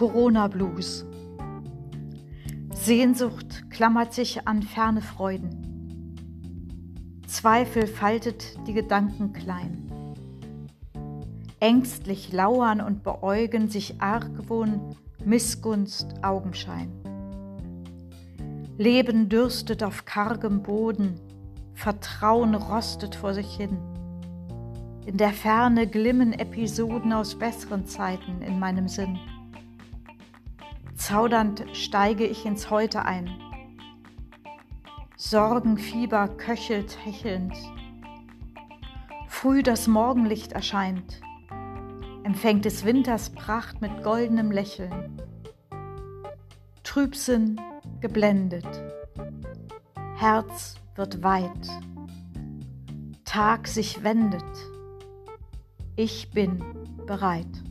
Corona-Blues. Sehnsucht klammert sich an ferne Freuden. Zweifel faltet die Gedanken klein. Ängstlich lauern und beäugen sich Argwohn, Missgunst, Augenschein. Leben dürstet auf kargem Boden, Vertrauen rostet vor sich hin. In der Ferne glimmen Episoden aus besseren Zeiten in meinem Sinn. Zaudernd steige ich ins Heute ein. Sorgenfieber köchelt hechelnd. Früh das Morgenlicht erscheint, empfängt des Winters Pracht mit goldenem Lächeln. Trübsinn geblendet, Herz wird weit, Tag sich wendet, ich bin bereit.